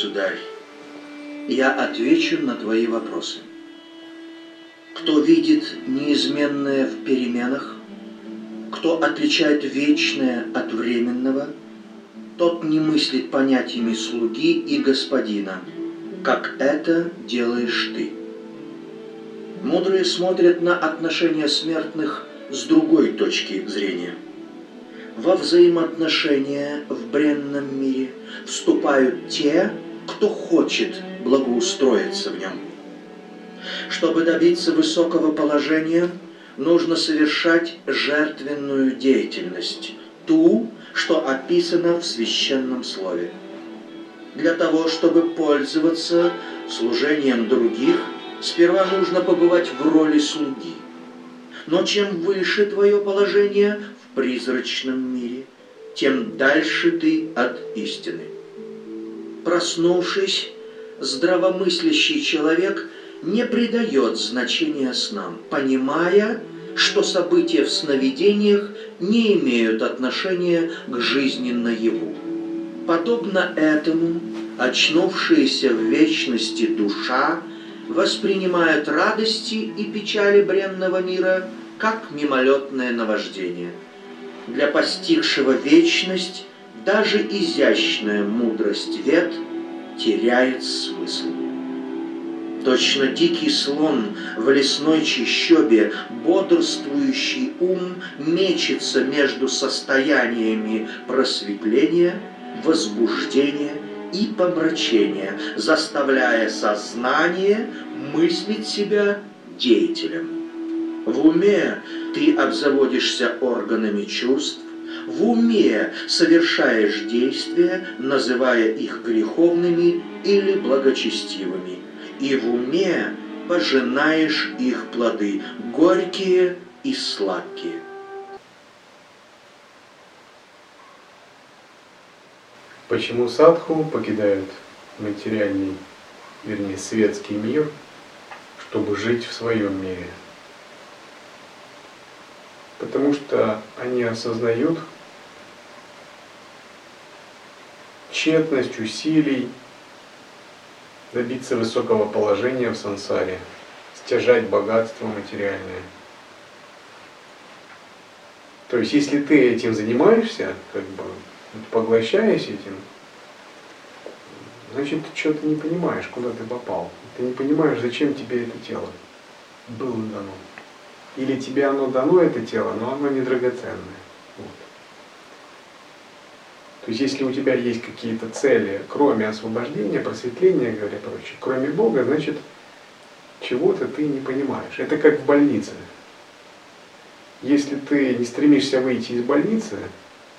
государь, я отвечу на твои вопросы. Кто видит неизменное в переменах, кто отличает вечное от временного, тот не мыслит понятиями слуги и господина, как это делаешь ты. Мудрые смотрят на отношения смертных с другой точки зрения. Во взаимоотношения в бренном мире вступают те, кто хочет благоустроиться в нем. Чтобы добиться высокого положения, нужно совершать жертвенную деятельность, ту, что описано в священном слове для того, чтобы пользоваться служением других, сперва нужно побывать в роли слуги. Но чем выше твое положение в призрачном мире, тем дальше ты от истины. Проснувшись, здравомыслящий человек не придает значения снам, понимая, что события в сновидениях не имеют отношения к жизни наяву. Подобно этому, очнувшаяся в вечности душа воспринимает радости и печали бренного мира как мимолетное наваждение. Для постигшего вечность даже изящная мудрость вет теряет смысл. Точно дикий слон в лесной чащобе, бодрствующий ум мечется между состояниями просветления – возбуждение и помрачение, заставляя сознание мыслить себя деятелем. В уме ты обзаводишься органами чувств, в уме совершаешь действия, называя их греховными или благочестивыми, и в уме пожинаешь их плоды, горькие и сладкие. Почему садху покидают материальный, вернее, светский мир, чтобы жить в своем мире? Потому что они осознают тщетность усилий добиться высокого положения в сансаре, стяжать богатство материальное. То есть, если ты этим занимаешься, как бы поглощаясь этим, значит, ты что-то не понимаешь, куда ты попал. Ты не понимаешь, зачем тебе это тело было дано. Или тебе оно дано, это тело, но оно не драгоценное. То есть, если у тебя есть какие-то цели, кроме освобождения, просветления, говоря прочее, кроме Бога, значит, чего-то ты не понимаешь. Это как в больнице. Если ты не стремишься выйти из больницы,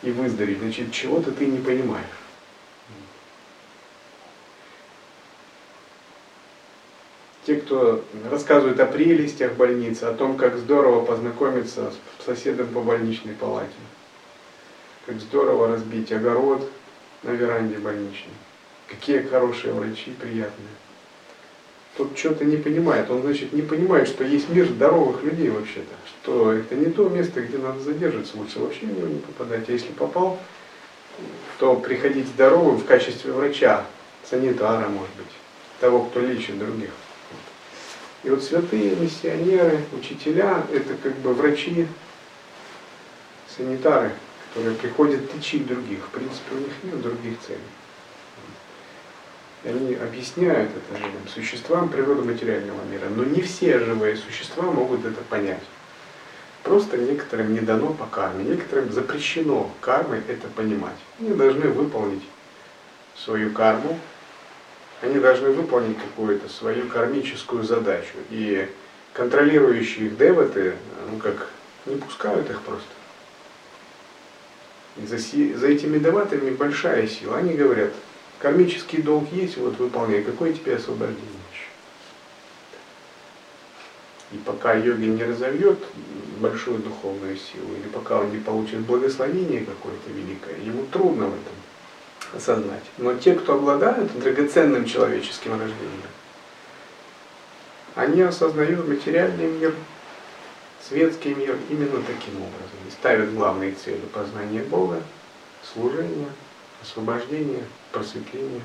и выздороветь, значит, чего-то ты не понимаешь. Те, кто рассказывают о прелестях больницы, о том, как здорово познакомиться с соседом по больничной палате, как здорово разбить огород на веранде больничной, какие хорошие врачи, приятные. Тот что-то не понимает, он, значит, не понимает, что есть мир здоровых людей вообще-то, что это не то место, где надо задерживаться, лучше вообще в него не попадать. А если попал, то приходить здоровым в качестве врача, санитара, может быть, того, кто лечит других. И вот святые миссионеры, учителя, это как бы врачи, санитары, которые приходят лечить других. В принципе, у них нет других целей. И они объясняют это живым существам природу материального мира. Но не все живые существа могут это понять. Просто некоторым не дано по карме, некоторым запрещено кармой это понимать. Они должны выполнить свою карму, они должны выполнить какую-то свою кармическую задачу. И контролирующие их деваты, ну как Не пускают их просто. За, за этими даватами большая сила. Они говорят, кармический долг есть, вот выполняй, какое тебе освобождение еще? И пока йоги не разовьет большую духовную силу, или пока он не получит благословение какое-то великое, ему трудно в этом осознать. Но те, кто обладают драгоценным человеческим рождением, они осознают материальный мир, светский мир именно таким образом. И ставят главные цели познания Бога, служения, освобождения, просветления.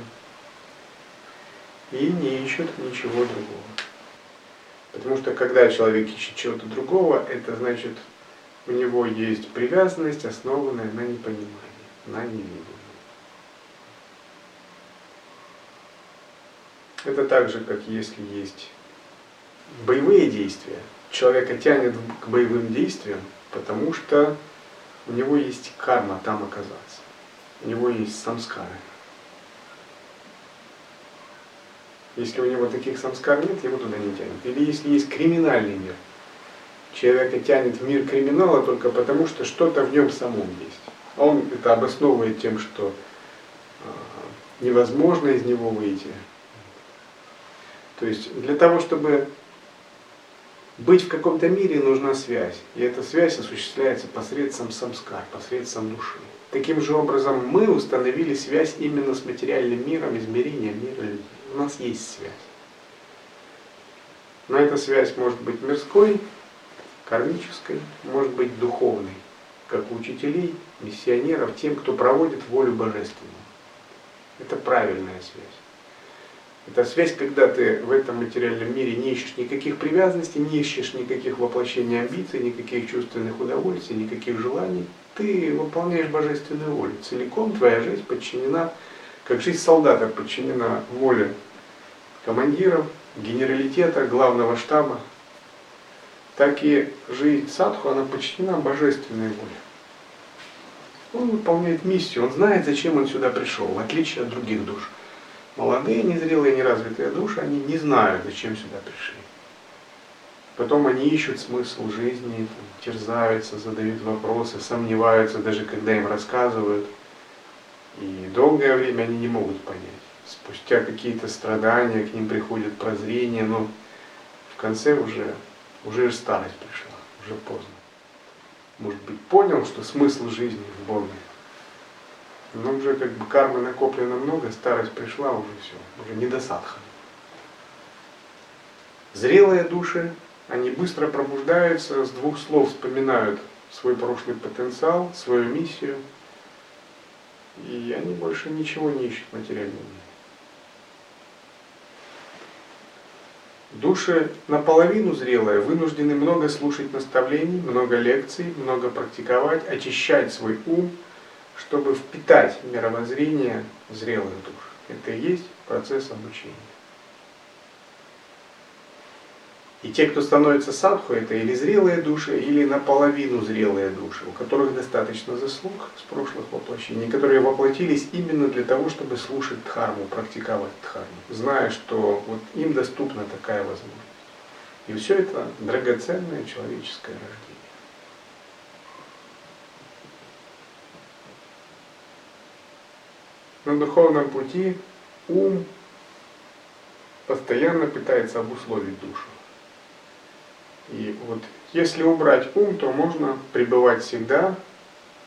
И не ищут ничего другого. Потому что когда человек ищет чего-то другого, это значит, у него есть привязанность, основанная на непонимании, на невидении. Это так же, как если есть боевые действия. Человека тянет к боевым действиям, потому что у него есть карма там оказаться. У него есть самскары. Если у него таких самскар нет, его туда не тянет. Или если есть криминальный мир. Человека тянет в мир криминала только потому, что что-то в нем самом есть. Он это обосновывает тем, что э, невозможно из него выйти. То есть для того, чтобы быть в каком-то мире, нужна связь. И эта связь осуществляется посредством самскар, посредством души. Таким же образом мы установили связь именно с материальным миром, измерением мира людей. У нас есть связь. Но эта связь может быть мирской, кармической, может быть духовной, как у учителей, миссионеров, тем, кто проводит волю божественную. Это правильная связь. Это связь, когда ты в этом материальном мире не ищешь никаких привязанностей, не ищешь никаких воплощений амбиций, никаких чувственных удовольствий, никаких желаний. Ты выполняешь божественную волю. Целиком твоя жизнь подчинена, как жизнь солдата подчинена воле командиров, генералитета, главного штаба, так и жизнь садху, она подчинена божественной воле. Он выполняет миссию, он знает, зачем он сюда пришел, в отличие от других душ. Молодые, незрелые, неразвитые души, они не знают, зачем сюда пришли. Потом они ищут смысл жизни, там, терзаются, задают вопросы, сомневаются, даже когда им рассказывают. И долгое время они не могут понять. Спустя какие-то страдания к ним приходит прозрение, но в конце уже, уже старость пришла, уже поздно. Может быть, понял, что смысл жизни в Боге. Но уже как бы кармы накоплено много, старость пришла, уже все, уже не до садха. Зрелые души, они быстро пробуждаются, с двух слов вспоминают свой прошлый потенциал, свою миссию, и они больше ничего не ищут материального. Души наполовину зрелые вынуждены много слушать наставлений, много лекций, много практиковать, очищать свой ум – чтобы впитать мировоззрение зрелых душ. Это и есть процесс обучения. И те, кто становится садху, это или зрелые души, или наполовину зрелые души, у которых достаточно заслуг с прошлых воплощений, которые воплотились именно для того, чтобы слушать дхарму, практиковать дхарму, зная, что вот им доступна такая возможность. И все это драгоценное человеческое рождение. На духовном пути ум постоянно пытается обусловить душу. И вот если убрать ум, то можно пребывать всегда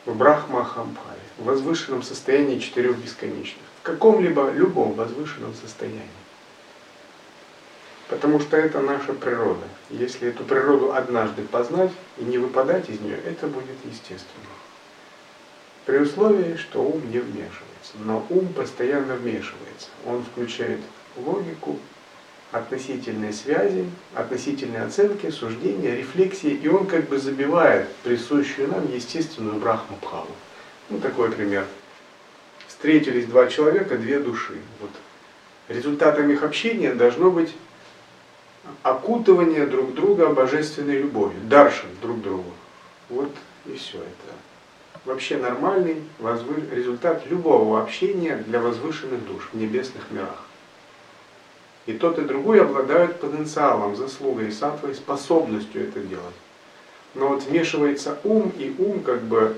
в брахмахамбхаве, в возвышенном состоянии четырех бесконечных, в каком-либо, любом возвышенном состоянии. Потому что это наша природа. Если эту природу однажды познать и не выпадать из нее, это будет естественно. При условии, что ум не вмешивается но ум постоянно вмешивается. Он включает логику, относительные связи, относительные оценки, суждения, рефлексии, и он как бы забивает присущую нам естественную брахмабхаву. Ну, такой пример. Встретились два человека, две души. Вот. Результатом их общения должно быть окутывание друг друга божественной любовью, даршин друг другу. Вот и все это вообще нормальный возвы... результат любого общения для возвышенных душ в небесных мирах. И тот и другой обладают потенциалом, заслугой, сатвой, способностью это делать. Но вот вмешивается ум, и ум как бы,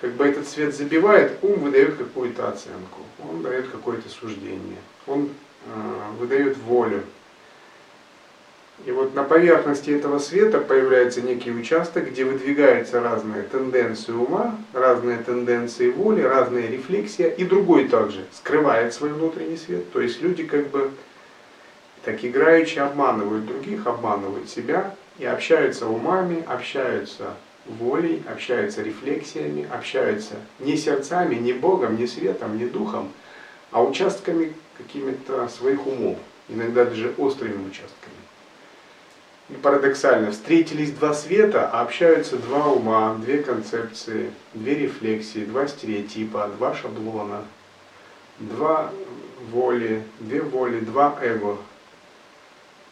как бы этот свет забивает, ум выдает какую-то оценку, он дает какое-то суждение, он э, выдает волю. И вот на поверхности этого света появляется некий участок, где выдвигаются разные тенденции ума, разные тенденции воли, разные рефлексия, и другой также скрывает свой внутренний свет. То есть люди как бы так играючи обманывают других, обманывают себя и общаются умами, общаются волей, общаются рефлексиями, общаются не сердцами, не Богом, не светом, не духом, а участками какими-то своих умов, иногда даже острыми участками. И парадоксально, встретились два света, а общаются два ума, две концепции, две рефлексии, два стереотипа, два шаблона, два воли, две воли, два эго.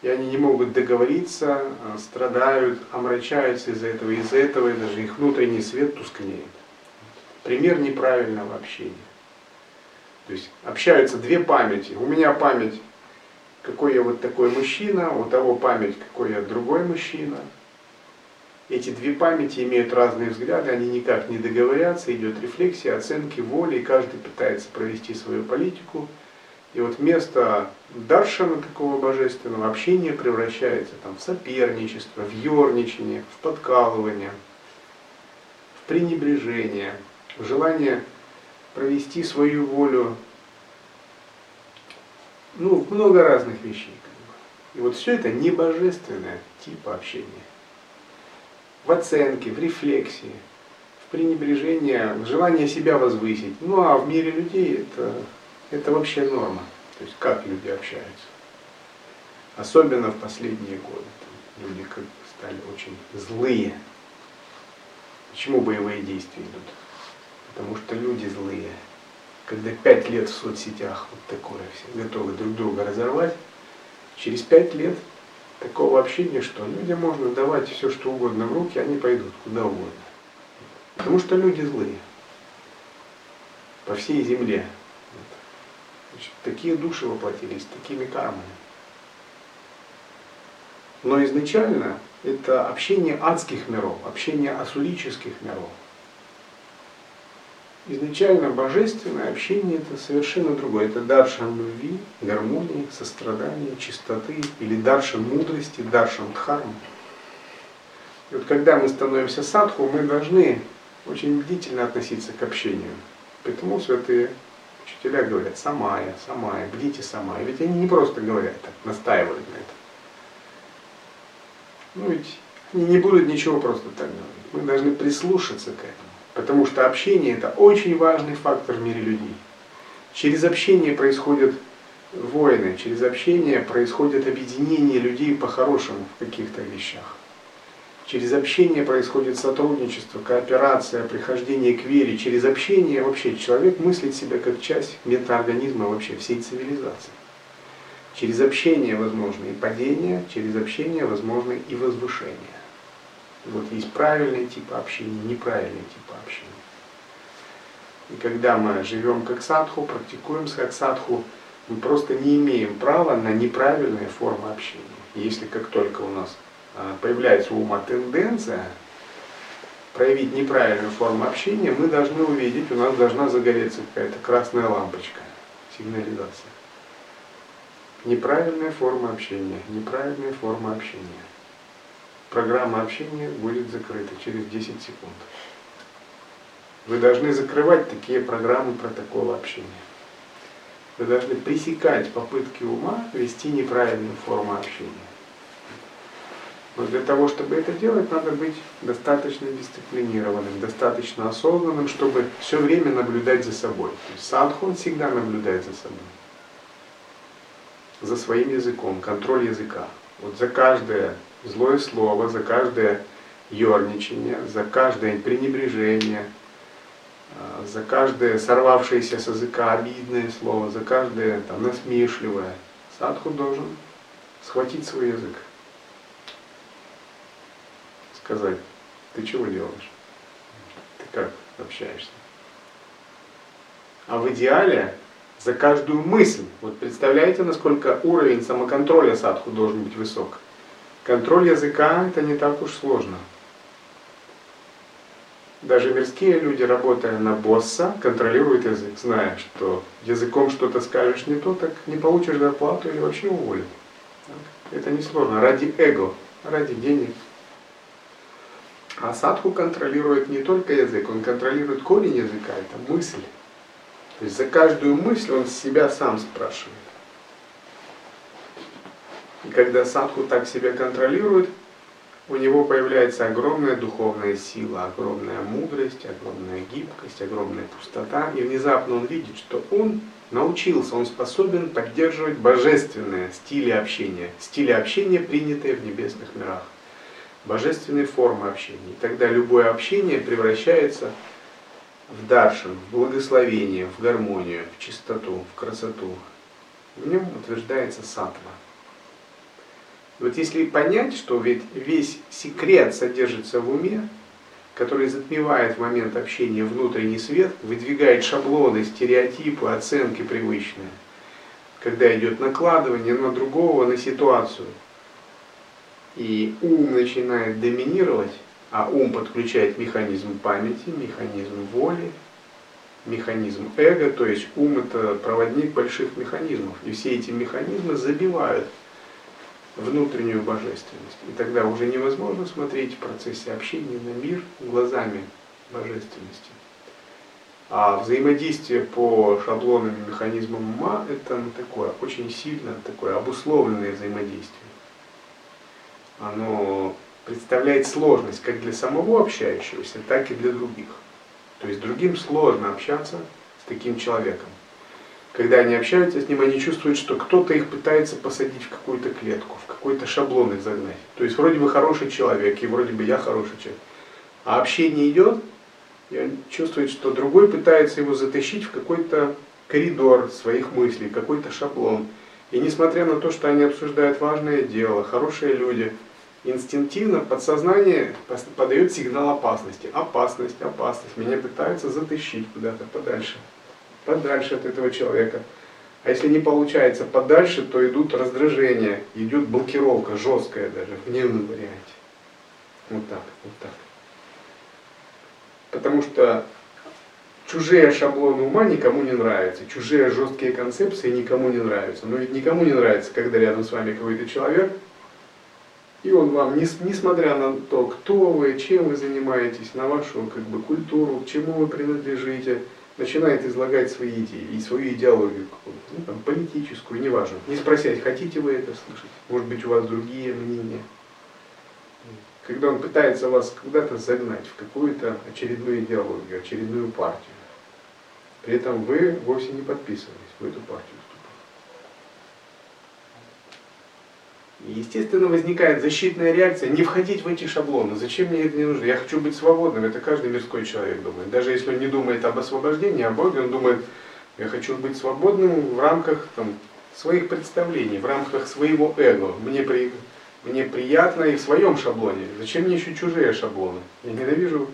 И они не могут договориться, а, страдают, омрачаются из-за этого, из-за этого и даже их внутренний свет тускнеет. Пример неправильного общения. То есть общаются две памяти. У меня память какой я вот такой мужчина, у того память, какой я другой мужчина. Эти две памяти имеют разные взгляды, они никак не договорятся, идет рефлексия, оценки, воли, и каждый пытается провести свою политику. И вот вместо даршана такого божественного общения превращается там, в соперничество, в ерничание, в подкалывание, в пренебрежение, в желание провести свою волю ну, много разных вещей. И вот все это не божественное тип общения. В оценке, в рефлексии, в пренебрежении, в желании себя возвысить. Ну а в мире людей это, это вообще норма. То есть как люди общаются. Особенно в последние годы. Люди как стали очень злые. Почему боевые действия идут? Потому что люди злые когда пять лет в соцсетях вот такое все, готовы друг друга разорвать, через пять лет такого общения, что людям можно давать все, что угодно в руки, они пойдут куда угодно. Потому что люди злые. По всей земле. Значит, такие души воплотились, такими кармами. Но изначально это общение адских миров, общение асурических миров. Изначально божественное общение это совершенно другое. Это даршан любви, гармонии, сострадания, чистоты или даршан мудрости, даршан дхармы. И вот когда мы становимся садху, мы должны очень бдительно относиться к общению. Поэтому святые учителя говорят самая, самая, бдите самая. Ведь они не просто говорят так, настаивают на это. Ну ведь они не будут ничего просто так говорить. Мы должны прислушаться к этому. Потому что общение это очень важный фактор в мире людей. Через общение происходят войны, через общение происходит объединение людей по-хорошему в каких-то вещах. Через общение происходит сотрудничество, кооперация, прихождение к вере. Через общение вообще человек мыслит себя как часть метаорганизма вообще всей цивилизации. Через общение возможно и падение, через общение возможно и возвышение. Вот есть правильные типы общения, неправильные типы общения. И когда мы живем как садху, практикуем как садху, мы просто не имеем права на неправильные формы общения. Если как только у нас а, появляется ума тенденция проявить неправильную форму общения, мы должны увидеть, у нас должна загореться какая-то красная лампочка, сигнализация. Неправильная форма общения, неправильная форма общения программа общения будет закрыта через 10 секунд. Вы должны закрывать такие программы протокола общения. Вы должны пресекать попытки ума вести неправильную форму общения. Но для того, чтобы это делать, надо быть достаточно дисциплинированным, достаточно осознанным, чтобы все время наблюдать за собой. То есть садху он всегда наблюдает за собой. За своим языком, контроль языка. Вот за каждое злое слово, за каждое ерничание, за каждое пренебрежение, а, за каждое сорвавшееся с языка обидное слово, за каждое там, насмешливое. Садху должен схватить свой язык. Сказать, ты чего делаешь? Ты как общаешься? А в идеале за каждую мысль, вот представляете, насколько уровень самоконтроля садху должен быть высок. Контроль языка это не так уж сложно. даже мирские люди, работая на босса, контролируют язык, зная, что языком что-то скажешь не то, так не получишь зарплату или вообще уволят. Это не сложно. Ради эго, ради денег. А садху контролирует не только язык, он контролирует корень языка, это мысль. То есть за каждую мысль он себя сам спрашивает. И когда садху так себя контролирует, у него появляется огромная духовная сила, огромная мудрость, огромная гибкость, огромная пустота. И внезапно он видит, что он научился, он способен поддерживать божественные стили общения, стили общения, принятые в небесных мирах, божественные формы общения. И тогда любое общение превращается в даршин, в благословение, в гармонию, в чистоту, в красоту. В нем утверждается сатва. Вот если понять, что ведь весь секрет содержится в уме, который затмевает в момент общения внутренний свет, выдвигает шаблоны, стереотипы, оценки привычные, когда идет накладывание на другого, на ситуацию, и ум начинает доминировать, а ум подключает механизм памяти, механизм воли, механизм эго, то есть ум это проводник больших механизмов, и все эти механизмы забивают внутреннюю божественность. И тогда уже невозможно смотреть в процессе общения на мир глазами божественности. А взаимодействие по шаблонным механизмам ума это ну, такое очень сильно такое обусловленное взаимодействие. Оно представляет сложность как для самого общающегося, так и для других. То есть другим сложно общаться с таким человеком когда они общаются с ним, они чувствуют, что кто-то их пытается посадить в какую-то клетку, в какой-то шаблон их загнать. То есть вроде бы хороший человек, и вроде бы я хороший человек. А общение идет, и он чувствует, что другой пытается его затащить в какой-то коридор своих мыслей, какой-то шаблон. И несмотря на то, что они обсуждают важное дело, хорошие люди, инстинктивно подсознание подает сигнал опасности. Опасность, опасность. Меня пытаются затащить куда-то подальше подальше от этого человека. А если не получается подальше, то идут раздражения, идет блокировка, жесткая даже, в гневном варианте. Вот так, вот так. Потому что чужие шаблоны ума никому не нравятся, чужие жесткие концепции никому не нравятся. Но ведь никому не нравится, когда рядом с вами какой-то человек, и он вам, несмотря на то, кто вы, чем вы занимаетесь, на вашу как бы, культуру, к чему вы принадлежите, начинает излагать свои идеи и свою идеологию какую-то, ну, там, политическую, неважно. Не спросить, хотите вы это слышать, может быть у вас другие мнения. Когда он пытается вас куда-то загнать в какую-то очередную идеологию, очередную партию. При этом вы вовсе не подписывались в эту партию. И, естественно, возникает защитная реакция не входить в эти шаблоны. Зачем мне это не нужно? Я хочу быть свободным. Это каждый мирской человек думает. Даже если он не думает об освобождении, о Боге, он думает, я хочу быть свободным в рамках там, своих представлений, в рамках своего эго. Мне, при, мне приятно и в своем шаблоне. Зачем мне еще чужие шаблоны? Я ненавижу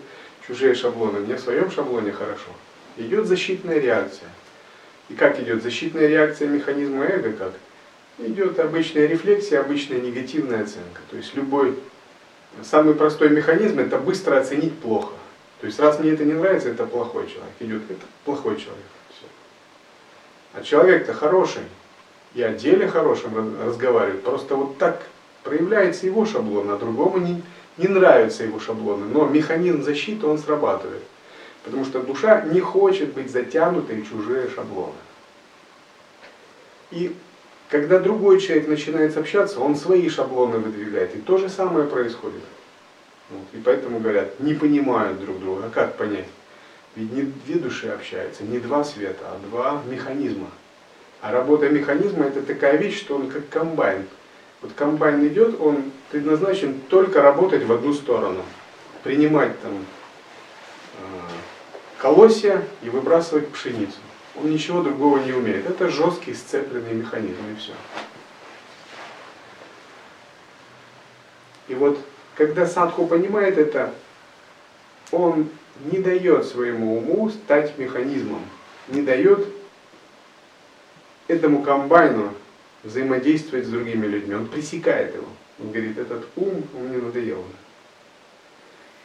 чужие шаблоны. Мне в своем шаблоне хорошо. Идет защитная реакция. И как идет защитная реакция механизма эго? Как? Идет обычная рефлексия, обычная негативная оценка. То есть любой, самый простой механизм это быстро оценить плохо. То есть раз мне это не нравится, это плохой человек. Идет, это плохой человек. Все. А человек-то хороший. И о деле хорошем разговаривает. Просто вот так проявляется его шаблон, а другому не, не нравятся его шаблоны. Но механизм защиты он срабатывает. Потому что душа не хочет быть затянутой в чужие шаблоны. И когда другой человек начинает общаться, он свои шаблоны выдвигает. И то же самое происходит. Вот. И поэтому говорят, не понимают друг друга. А как понять? Ведь не две души общаются, не два света, а два механизма. А работа механизма это такая вещь, что он как комбайн. Вот комбайн идет, он предназначен только работать в одну сторону. Принимать там э, колосья и выбрасывать пшеницу. Он ничего другого не умеет. Это жесткий сцепленный механизм и все. И вот, когда садху понимает это, он не дает своему уму стать механизмом, не дает этому комбайну взаимодействовать с другими людьми. Он пресекает его. Он говорит, этот ум, он мне надоел.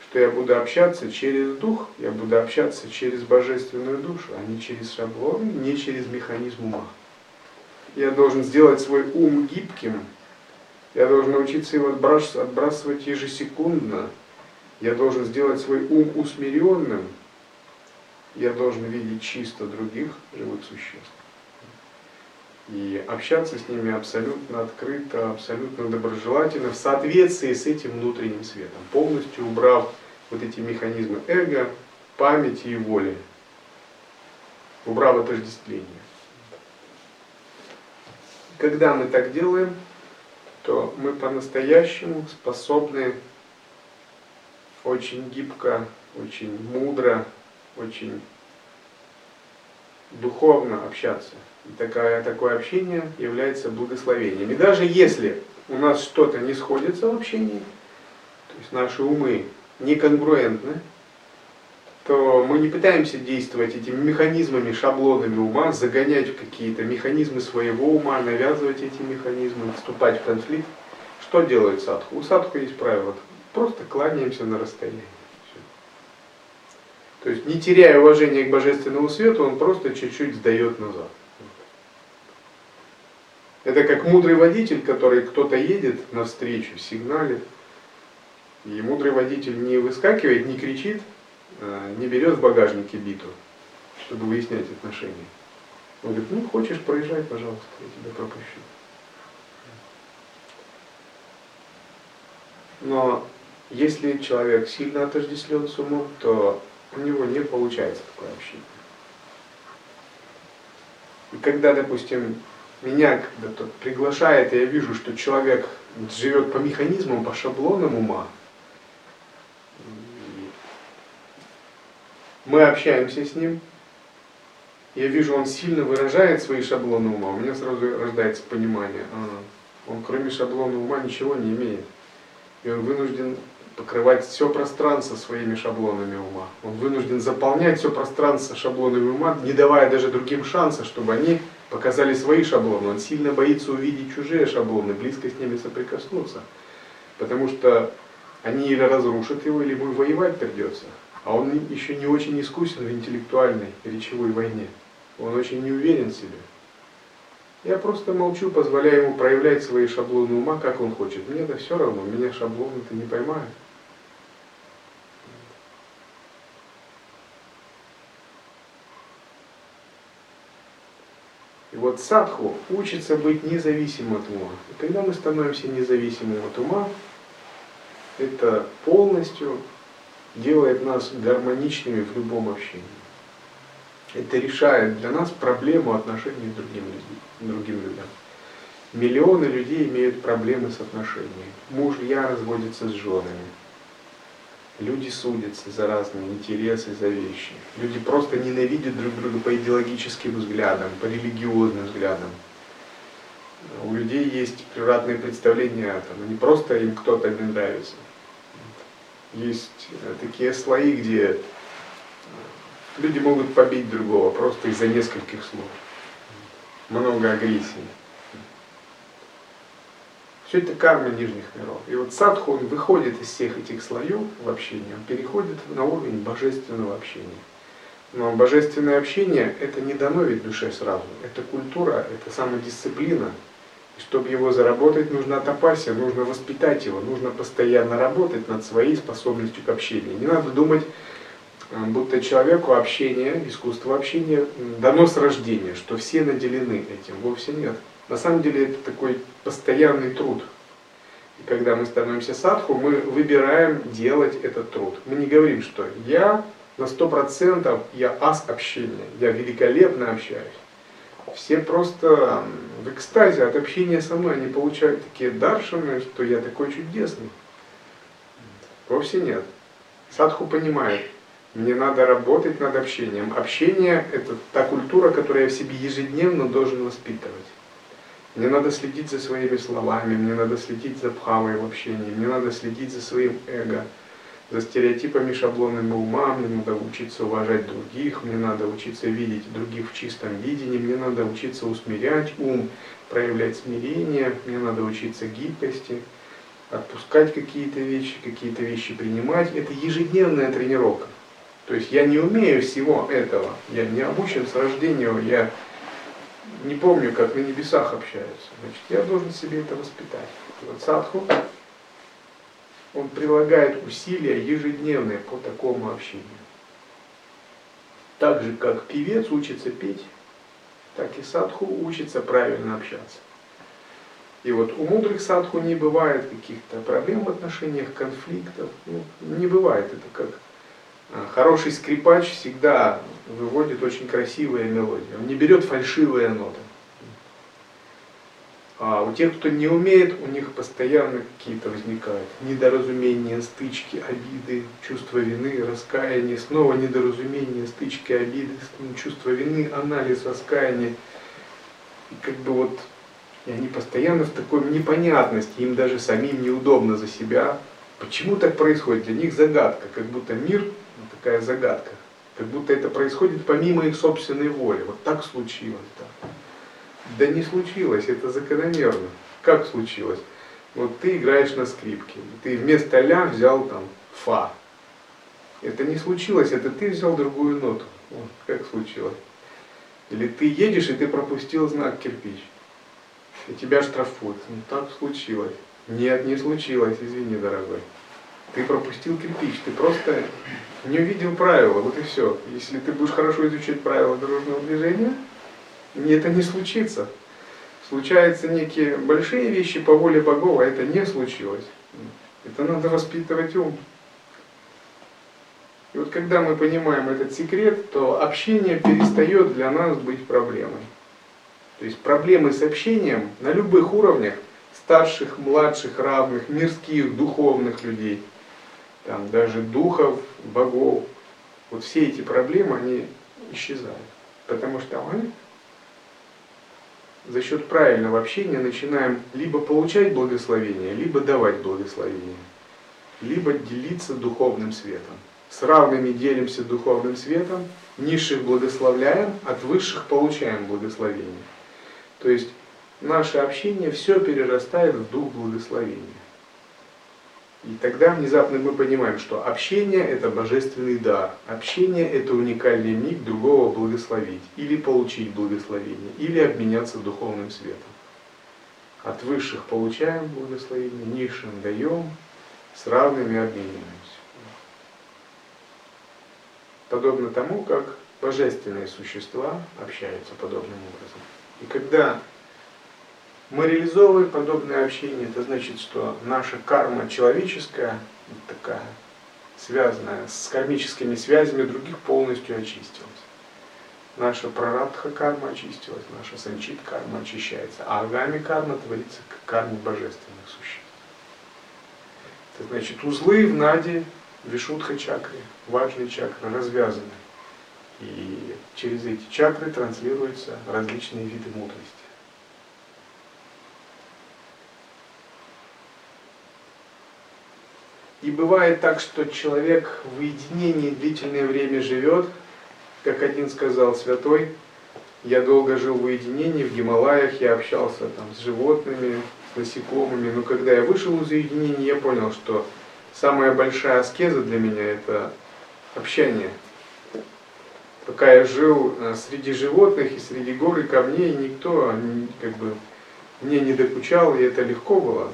Что я буду общаться через дух, я буду общаться через божественную душу, а не через шаблон, не через механизм ума. Я должен сделать свой ум гибким, я должен научиться его отбрасывать ежесекундно, я должен сделать свой ум усмиренным, я должен видеть чисто других живых существ. И общаться с ними абсолютно открыто, абсолютно доброжелательно, в соответствии с этим внутренним светом, полностью убрав вот эти механизмы эго, памяти и воли, убрав отождествление. Когда мы так делаем, то мы по-настоящему способны очень гибко, очень мудро, очень духовно общаться. И такое, такое общение является благословением. И даже если у нас что-то не сходится в общении, то есть наши умы неконгруентны, то мы не пытаемся действовать этими механизмами, шаблонами ума, загонять в какие-то механизмы своего ума, навязывать эти механизмы, вступать в конфликт. Что делает садху? У садху есть правило. Просто кланяемся на расстоянии. То есть не теряя уважения к божественному свету, он просто чуть-чуть сдает назад. Это как мудрый водитель, который кто-то едет навстречу, сигналит. И мудрый водитель не выскакивает, не кричит, а не берет в багажнике биту, чтобы выяснять отношения. Он говорит, ну хочешь проезжай, пожалуйста, я тебя пропущу. Но если человек сильно отождествлен с умом, то у него не получается такое общение. И когда, допустим, меня когда-то приглашает, и я вижу, что человек живет по механизмам, по шаблонам ума, мы общаемся с ним, я вижу, он сильно выражает свои шаблоны ума, у меня сразу рождается понимание, а, он кроме шаблона ума ничего не имеет. И он вынужден покрывать все пространство своими шаблонами ума. Он вынужден заполнять все пространство шаблонами ума, не давая даже другим шанса, чтобы они показали свои шаблоны. Он сильно боится увидеть чужие шаблоны, близко с ними соприкоснуться. Потому что они или разрушат его, или ему воевать придется. А он еще не очень искусен в интеллектуальной речевой войне. Он очень не уверен в себе. Я просто молчу, позволяю ему проявлять свои шаблоны ума, как он хочет. Мне это все равно, меня шаблоны-то не поймают. Вот садху учится быть независимым от ума. И когда мы становимся независимым от ума, это полностью делает нас гармоничными в любом общении. Это решает для нас проблему отношений с другим людям, другим людям. Миллионы людей имеют проблемы с отношениями. Мужья разводятся с женами. Люди судятся за разные интересы, за вещи. Люди просто ненавидят друг друга по идеологическим взглядам, по религиозным взглядам. У людей есть превратные представления этом. Не просто им кто-то не нравится. Есть э, такие слои, где э, люди могут побить другого просто из-за нескольких слов. Много агрессии. Все это карма нижних миров. И вот садху, он выходит из всех этих слоев в общении, он переходит на уровень божественного общения. Но божественное общение это не дано ведь душе сразу. Это культура, это самодисциплина. И чтобы его заработать, нужна тапасия, нужно воспитать его, нужно постоянно работать над своей способностью к общению. Не надо думать, э, будто человеку общение, искусство общения дано с рождения, что все наделены этим. Вовсе нет. На самом деле это такой постоянный труд. И когда мы становимся садху, мы выбираем делать этот труд. Мы не говорим, что я на сто процентов я ас общения, я великолепно общаюсь. Все просто в экстазе от общения со мной, они получают такие даршины, что я такой чудесный. Вовсе нет. Садху понимает, мне надо работать над общением. Общение – это та культура, которую я в себе ежедневно должен воспитывать. Мне надо следить за своими словами, мне надо следить за бхавой в общении, мне надо следить за своим эго, за стереотипами, шаблонами ума, мне надо учиться уважать других, мне надо учиться видеть других в чистом видении, мне надо учиться усмирять ум, проявлять смирение, мне надо учиться гибкости, отпускать какие-то вещи, какие-то вещи принимать. Это ежедневная тренировка. То есть я не умею всего этого. Я не обучен с рождения, я не помню, как на небесах общаются. Значит, я должен себе это воспитать. Вот садху, он прилагает усилия ежедневные по такому общению. Так же, как певец учится петь, так и садху учится правильно общаться. И вот у мудрых садху не бывает каких-то проблем в отношениях, конфликтов. Ну, не бывает. Это как а, хороший скрипач всегда выводит очень красивые мелодии. Он не берет фальшивые ноты. А у тех, кто не умеет, у них постоянно какие-то возникают недоразумения, стычки, обиды, чувство вины, раскаяние, снова недоразумения, стычки, обиды, чувство вины, анализ, раскаяние. И как бы вот и они постоянно в такой непонятности, им даже самим неудобно за себя. Почему так происходит? Для них загадка, как будто мир ну, такая загадка, как будто это происходит помимо их собственной воли. Вот так случилось. Да. Да не случилось, это закономерно. Как случилось? Вот ты играешь на скрипке, ты вместо ля взял там фа. Это не случилось, это ты взял другую ноту. Вот, как случилось? Или ты едешь и ты пропустил знак кирпич. И тебя штрафуют. Ну так случилось. Нет, не случилось, извини, дорогой. Ты пропустил кирпич, ты просто не увидел правила, вот и все. Если ты будешь хорошо изучать правила дорожного движения, это не случится. Случаются некие большие вещи по воле богов, а это не случилось. Это надо воспитывать ум. И вот когда мы понимаем этот секрет, то общение перестает для нас быть проблемой. То есть проблемы с общением на любых уровнях, старших, младших, равных, мирских, духовных людей, там даже духов, богов, вот все эти проблемы, они исчезают. Потому что мы за счет правильного общения начинаем либо получать благословение, либо давать благословение, либо делиться духовным светом. С равными делимся духовным светом, низших благословляем, от высших получаем благословение. То есть наше общение все перерастает в дух благословения. И тогда внезапно мы понимаем, что общение – это божественный дар. Общение – это уникальный миг другого благословить. Или получить благословение, или обменяться духовным светом. От высших получаем благословение, низшим даем, с равными обмениваемся. Подобно тому, как божественные существа общаются подобным образом. И когда мы реализовываем подобное общение, это значит, что наша карма человеческая, такая, связанная с кармическими связями других, полностью очистилась. Наша прарадха карма очистилась, наша санчит карма очищается, а агами карма творится как карма божественных существ. Это значит, узлы в наде, вишудха чакре, важные чакры развязаны. И через эти чакры транслируются различные виды мудрости. И бывает так, что человек в уединении длительное время живет, как один сказал святой, я долго жил в уединении, в Гималаях, я общался там с животными, с насекомыми, но когда я вышел из уединения, я понял, что самая большая аскеза для меня это общение пока я жил э, среди животных и среди гор и камней, никто как бы мне не докучал, и это легко было.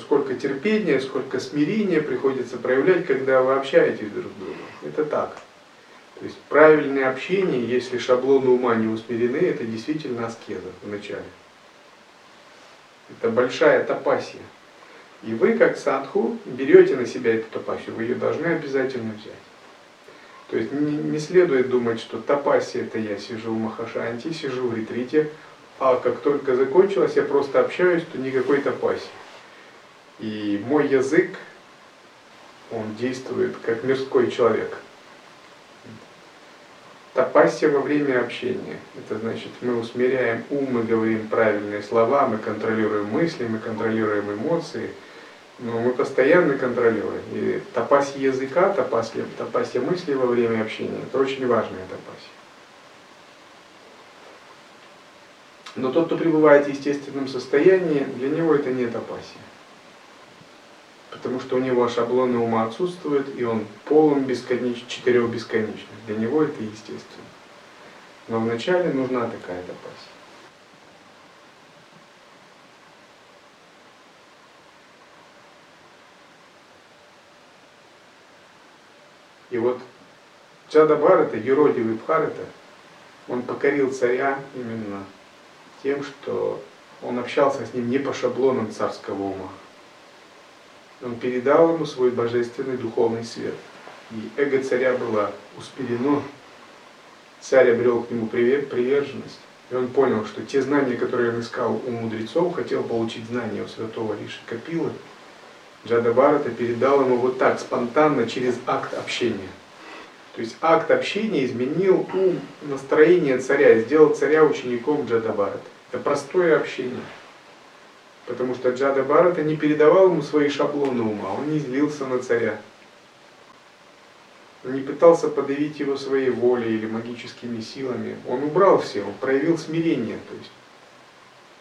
Сколько терпения, сколько смирения приходится проявлять, когда вы общаетесь друг с другом. Это так. То есть правильное общение, если шаблоны ума не усмирены, это действительно аскеза вначале. Это большая тапасия. И вы, как садху, берете на себя эту тапасию, вы ее должны обязательно взять. То есть не, не следует думать, что тапаси это я сижу в Махашанти, сижу в ретрите, а как только закончилось, я просто общаюсь, то никакой тапаси. И мой язык, он действует как мирской человек. Тапасия во время общения. Это значит, мы усмиряем ум, мы говорим правильные слова, мы контролируем мысли, мы контролируем эмоции – но мы постоянно контролируем. И топасия языка, топасия, топасия мысли во время общения, это очень важная топасия. Но тот, кто пребывает в естественном состоянии, для него это не топасия. Потому что у него шаблоны ума отсутствуют, и он полон бесконеч... четырех бесконечных. Для него это естественно. Но вначале нужна такая топасия. И вот Джада Бхарата, юродивый Бхарата, он покорил царя именно тем, что он общался с ним не по шаблонам царского ума. Он передал ему свой божественный духовный свет. И эго царя было успелено, царь обрел к нему приверженность. И он понял, что те знания, которые он искал у мудрецов, хотел получить знания у святого Риши Капилы, Джада Барата передал ему вот так, спонтанно, через акт общения. То есть акт общения изменил ум, настроение царя, сделал царя учеником Джада Барата. Это простое общение. Потому что Джада Барата не передавал ему свои шаблоны ума, он не злился на царя. Не пытался подавить его своей волей или магическими силами. Он убрал все, он проявил смирение. То есть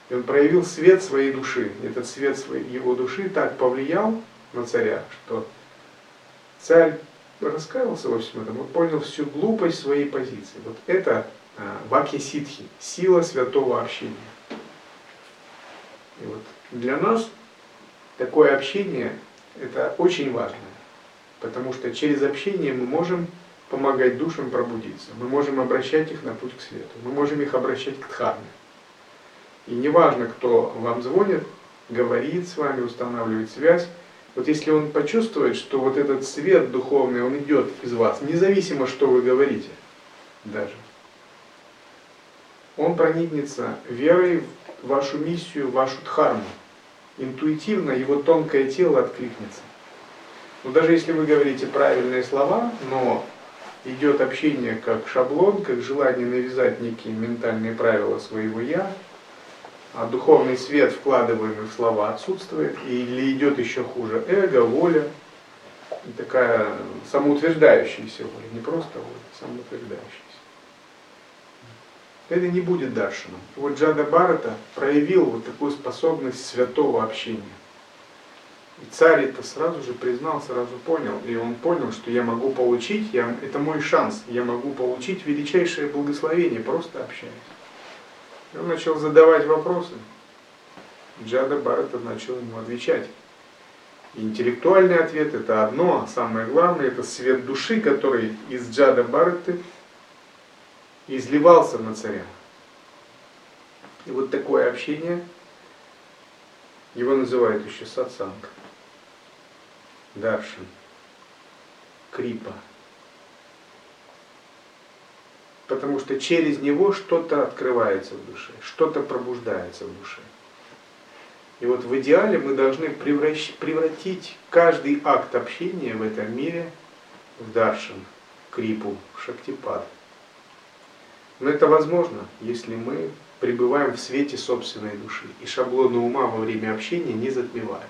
он проявил свет своей души. Этот свет своей, его души так повлиял на царя, что царь раскаялся во всем этом, он понял всю глупость своей позиции. Вот это а, ваки ситхи, сила святого общения. И вот для нас такое общение это очень важно, потому что через общение мы можем помогать душам пробудиться, мы можем обращать их на путь к свету, мы можем их обращать к дхарме. И неважно, кто вам звонит, говорит с вами, устанавливает связь, вот если он почувствует, что вот этот свет духовный, он идет из вас, независимо, что вы говорите, даже, он проникнется верой вашу миссию, вашу дхарму. Интуитивно его тонкое тело откликнется. Но даже если вы говорите правильные слова, но идет общение как шаблон, как желание навязать некие ментальные правила своего «я», а духовный свет, вкладываемый в слова, отсутствует, или идет еще хуже эго, воля, такая самоутверждающаяся воля, не просто воля, самоутверждающаяся. Это не будет даршином. Вот Джада Барата проявил вот такую способность святого общения. И царь это сразу же признал, сразу понял. И он понял, что я могу получить, я, это мой шанс, я могу получить величайшее благословение, просто общаясь. И он начал задавать вопросы. Джада Барата начал ему отвечать. Интеллектуальный ответ это одно, а самое главное это свет души, который из Джада Бараты изливался на царя. И вот такое общение, его называют еще сатсанг, даршин, крипа – потому что через него что-то открывается в душе, что-то пробуждается в душе. И вот в идеале мы должны превратить каждый акт общения в этом мире в даршин, крипу, в шактипад. Но это возможно, если мы пребываем в свете собственной души, и шаблоны ума во время общения не затмевают.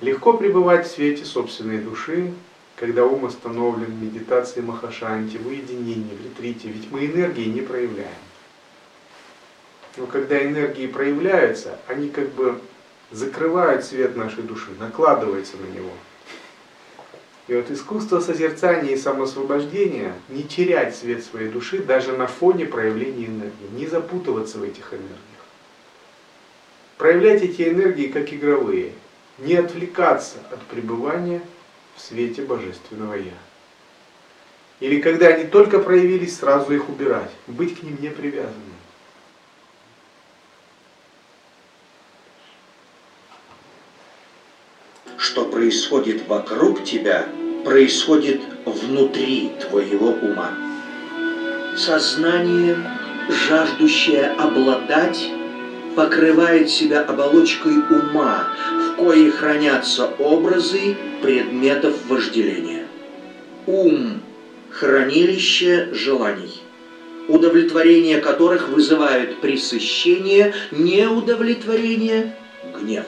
Легко пребывать в свете собственной души, когда ум остановлен в медитации Махашанти, в уединении, в ретрите, ведь мы энергии не проявляем. Но когда энергии проявляются, они как бы закрывают свет нашей души, накладываются на него. И вот искусство созерцания и самосвобождения – не терять свет своей души даже на фоне проявления энергии, не запутываться в этих энергиях. Проявлять эти энергии как игровые, не отвлекаться от пребывания в свете Божественного Я. Или когда они только проявились, сразу их убирать, быть к ним не привязанным. Что происходит вокруг тебя, происходит внутри твоего ума. Сознание, жаждущее обладать, покрывает себя оболочкой ума, в коей хранятся образы предметов вожделения. Ум – хранилище желаний, удовлетворение которых вызывает пресыщение, неудовлетворение – гнев.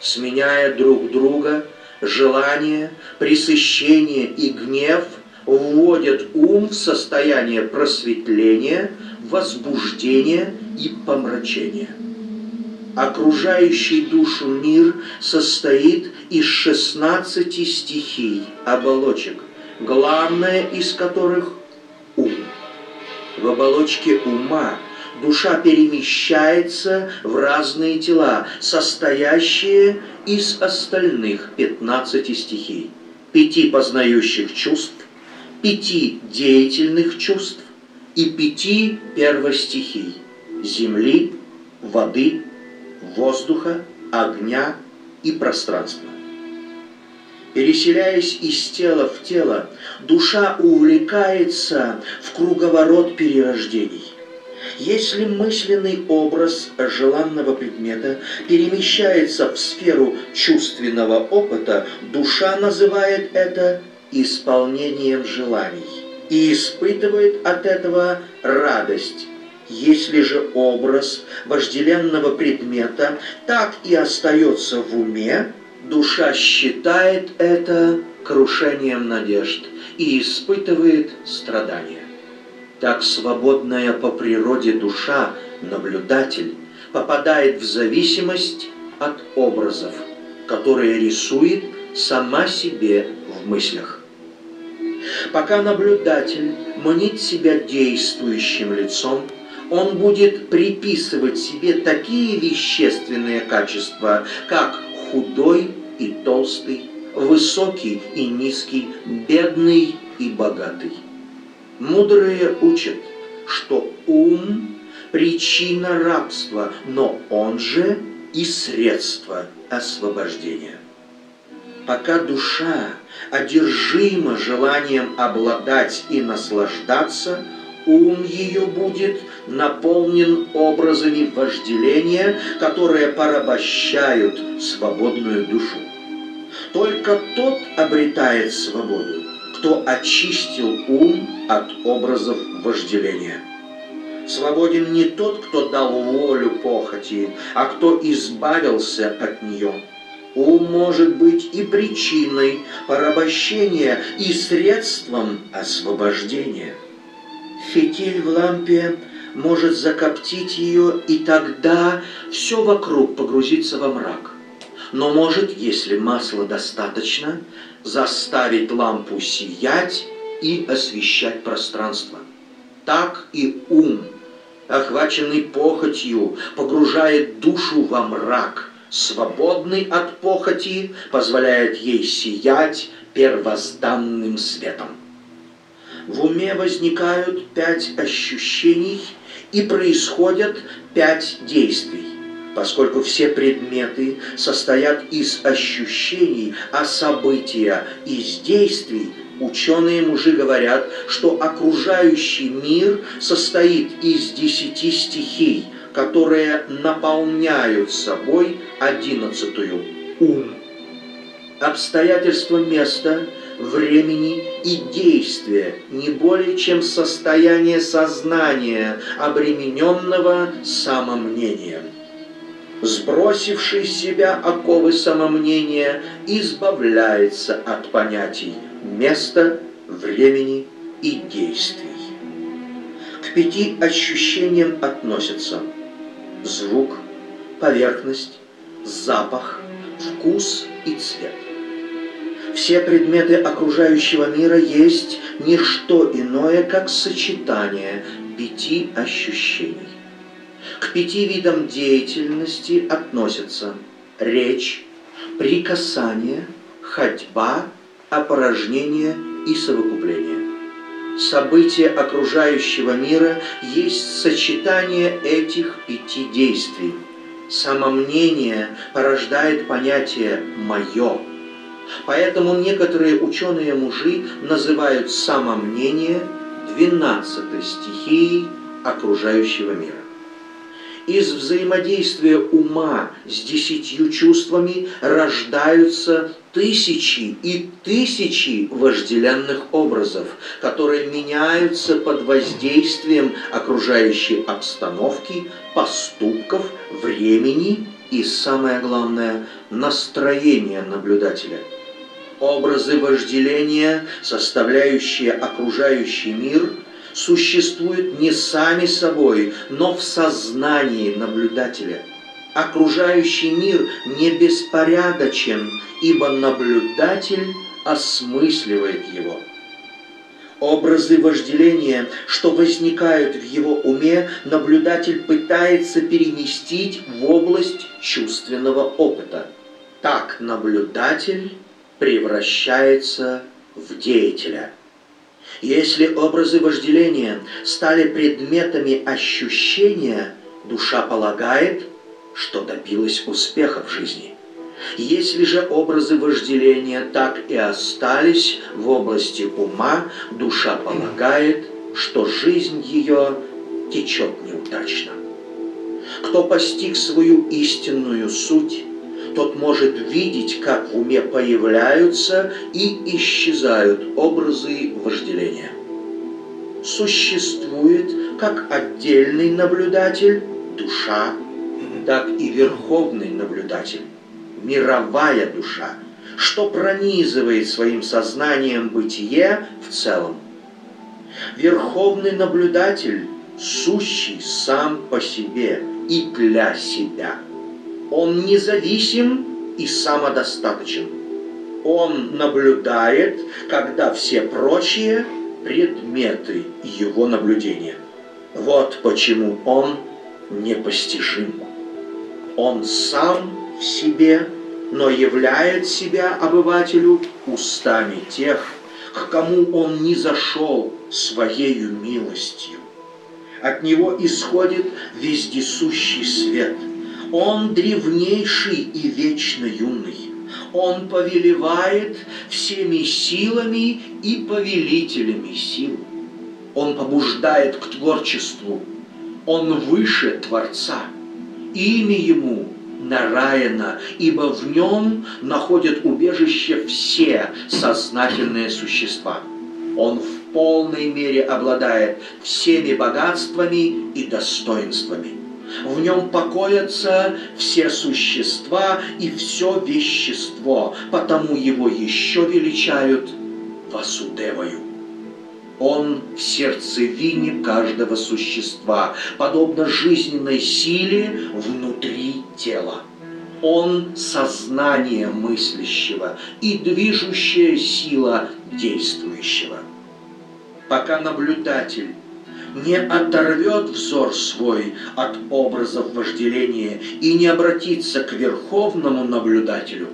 Сменяя друг друга, желание, пресыщение и гнев вводят ум в состояние просветления, возбуждения и помрачения. Окружающий душу мир состоит из 16 стихий, оболочек, главная из которых – ум. В оболочке ума душа перемещается в разные тела, состоящие из остальных 15 стихий, пяти познающих чувств, пяти деятельных чувств и пяти первостихий – земли, воды, воздуха, огня и пространства. Переселяясь из тела в тело, душа увлекается в круговорот перерождений. Если мысленный образ желанного предмета перемещается в сферу чувственного опыта, душа называет это исполнением желаний и испытывает от этого радость. Если же образ вожделенного предмета так и остается в уме, душа считает это крушением надежд и испытывает страдания. Так свободная по природе душа, наблюдатель, попадает в зависимость от образов, которые рисует сама себе в мыслях. Пока наблюдатель мнит себя действующим лицом, он будет приписывать себе такие вещественные качества, как худой и толстый, высокий и низкий, бедный и богатый. Мудрые учат, что ум – причина рабства, но он же и средство освобождения. Пока душа одержима желанием обладать и наслаждаться, ум ее будет наполнен образами вожделения, которые порабощают свободную душу. Только тот обретает свободу, кто очистил ум от образов вожделения. Свободен не тот, кто дал волю похоти, а кто избавился от нее. Ум может быть и причиной порабощения, и средством освобождения. Фитиль в лампе может закоптить ее, и тогда все вокруг погрузится во мрак. Но может, если масла достаточно, заставить лампу сиять и освещать пространство. Так и ум, охваченный похотью, погружает душу во мрак, свободный от похоти, позволяет ей сиять первозданным светом. В уме возникают пять ощущений и происходят пять действий поскольку все предметы состоят из ощущений, а события – из действий, ученые-мужи говорят, что окружающий мир состоит из десяти стихий, которые наполняют собой одиннадцатую – ум. Обстоятельства места, времени и действия не более чем состояние сознания, обремененного самомнением сбросивший с себя оковы самомнения, избавляется от понятий места, времени и действий. К пяти ощущениям относятся звук, поверхность, запах, вкус и цвет. Все предметы окружающего мира есть не что иное, как сочетание пяти ощущений. К пяти видам деятельности относятся речь, прикасание, ходьба, опорожнение и совокупление. События окружающего мира есть сочетание этих пяти действий. Самомнение порождает понятие «моё». Поэтому некоторые ученые-мужи называют самомнение двенадцатой стихией окружающего мира из взаимодействия ума с десятью чувствами рождаются тысячи и тысячи вожделенных образов, которые меняются под воздействием окружающей обстановки, поступков, времени и, самое главное, настроения наблюдателя. Образы вожделения, составляющие окружающий мир – существуют не сами собой, но в сознании наблюдателя. Окружающий мир не беспорядочен, ибо наблюдатель осмысливает его. Образы вожделения, что возникают в его уме, наблюдатель пытается переместить в область чувственного опыта. Так наблюдатель превращается в деятеля. Если образы вожделения стали предметами ощущения, душа полагает, что добилась успеха в жизни. Если же образы вожделения так и остались в области ума, душа полагает, что жизнь ее течет неудачно. Кто постиг свою истинную суть, тот может видеть, как в уме появляются и исчезают образы вожделения. Существует как отдельный наблюдатель, душа, так и верховный наблюдатель, мировая душа, что пронизывает своим сознанием бытие в целом. Верховный наблюдатель, сущий сам по себе и для себя. Он независим и самодостаточен. Он наблюдает, когда все прочие предметы его наблюдения. Вот почему он непостижим. Он сам в себе, но являет себя обывателю устами тех, к кому он не зашел своею милостью. От него исходит вездесущий свет. Он древнейший и вечно юный. Он повелевает всеми силами и повелителями сил. Он побуждает к творчеству. Он выше Творца. Имя ему Нараяна, ибо в нем находят убежище все сознательные существа. Он в полной мере обладает всеми богатствами и достоинствами. В нем покоятся все существа и все вещество, потому его еще величают Васудевою. Он в сердцевине каждого существа, подобно жизненной силе внутри тела. Он сознание мыслящего и движущая сила действующего. Пока наблюдатель не оторвет взор свой от образов вожделения и не обратится к верховному наблюдателю,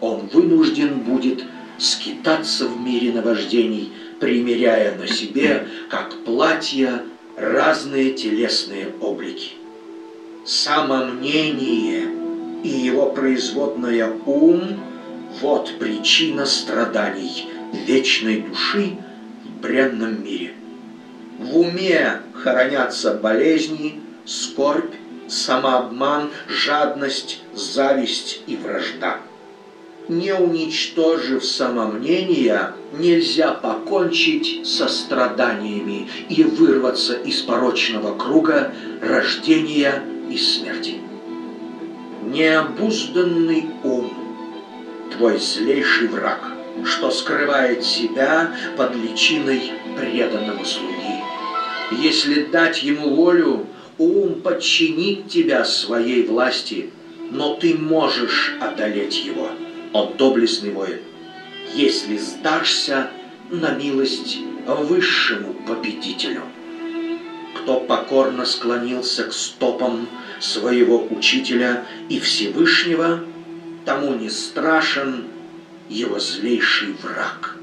он вынужден будет скитаться в мире наваждений – примеряя на себе, как платья, разные телесные облики. Самомнение и его производная ум – вот причина страданий вечной души в бренном мире. В уме хоронятся болезни, скорбь, самообман, жадность, зависть и вражда не уничтожив самомнения, нельзя покончить со страданиями и вырваться из порочного круга рождения и смерти. Необузданный ум – твой злейший враг, что скрывает себя под личиной преданного слуги. Если дать ему волю, ум подчинит тебя своей власти, но ты можешь одолеть его – о доблестный воин, если сдашься на милость высшему победителю. Кто покорно склонился к стопам своего учителя и Всевышнего, тому не страшен его злейший враг.